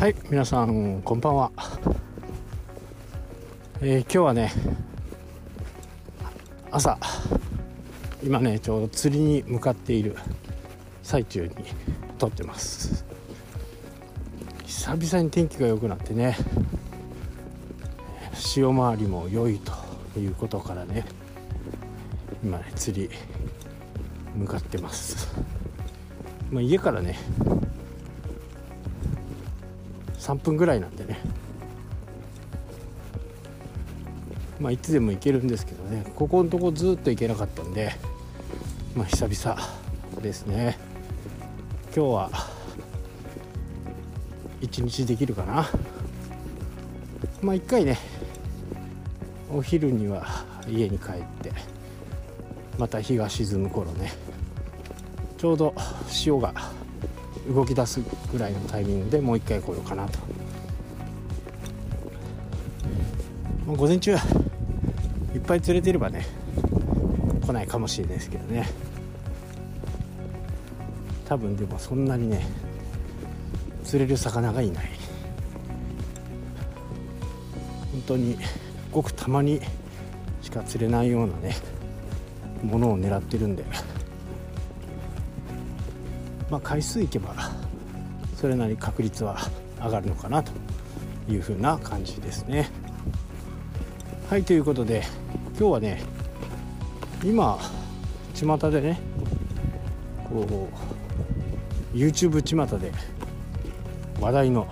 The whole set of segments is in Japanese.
はい皆さんこんばんは、えー、今日はね朝今ねちょうど釣りに向かっている最中に撮ってます。久々に天気が良くなってね潮回りも良いということからね今ね釣り向かってます、まあ、家からね3分ぐらいなんでね。まあいつでも行けるんですけどね。ここのとこずっと行けなかったんでまあ久々ですね。今日は一日できるかな。まあ一回ねお昼には家に帰ってまた日が沈む頃ねちょうど潮が動き出すぐらいのタイミングでもう一回来ようかなと、まあ、午前中はいっぱい釣れてればね来ないかもしれないですけどね。多分でもそんなにね釣れる魚がいない。本当にごくたまにしか釣れないようなねものを狙ってるんで。まあ、回数いけばそれなり確率は上がるのかなというふうな感じですね。はいということで今日はね今巷でねこう YouTube 巷で話題の、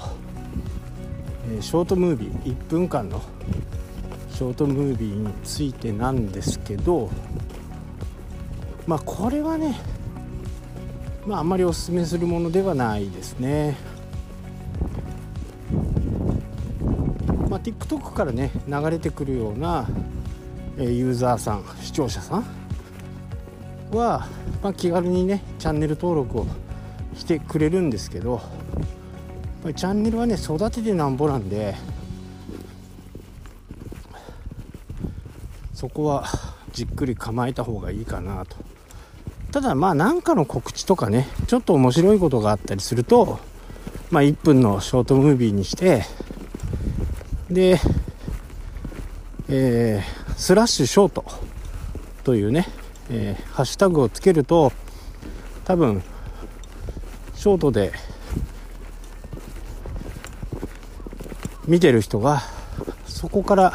え、ショートムービー1分間のショートムービーについてなんですけどまあこれはねまあ、あんまりおすすめするものではないですね。まあ、TikTok からね流れてくるようなユーザーさん視聴者さんは、まあ、気軽にねチャンネル登録をしてくれるんですけどチャンネルはね育ててなんぼなんでそこはじっくり構えた方がいいかなとただまあ何かの告知とかねちょっと面白いことがあったりするとまあ1分のショートムービーにしてでえー、スラッシュショートというね、えー、ハッシュタグをつけると多分ショートで見てる人がそこから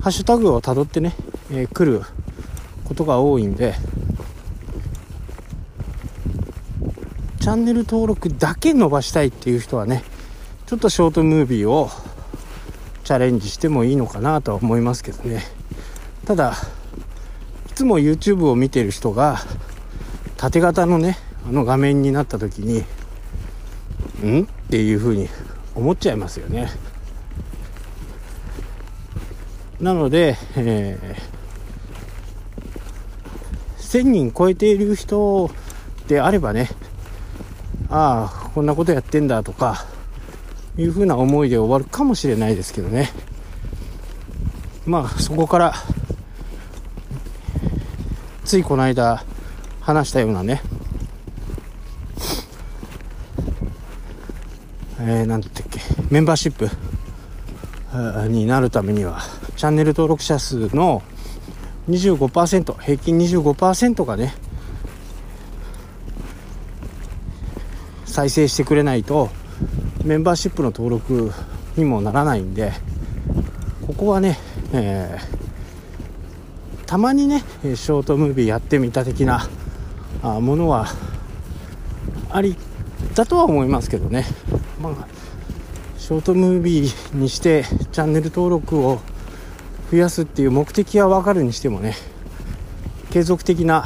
ハッシュタグをたどってね、えー、来ることが多いんでチャンネル登録だけ伸ばしたいっていう人はねちょっとショートムービーをチャレンジしてもいいのかなとは思いますけどね。ただいつも YouTube を見てる人が縦型のねあの画面になった時にん？っていう風に思っちゃいますよね。なので、えー1000人超えている人であればねああこんなことやってんだとかいうふうな思いで終わるかもしれないですけどね。まあそこからついこの間話したようなねえー、なんだっけメンバーシップになるためにはチャンネル登録者数の25%平均25%がね再生してくれないとメンバーシップの登録にもならないんでここはね、えー、たまにねショートムービーやってみた的なあものはありだとは思いますけどね。まあショートムービーにしてチャンネル登録を増やすっていう目的は分かるにしてもね継続的な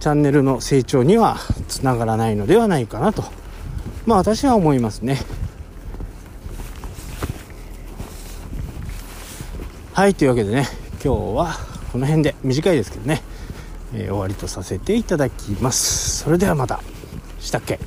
チャンネルの成長にはつながらないのではないかなとまあ私は思いますね。はいというわけでね今日はこの辺で短いですけどね、えー、終わりとさせていただきます。それではまた。したっけ？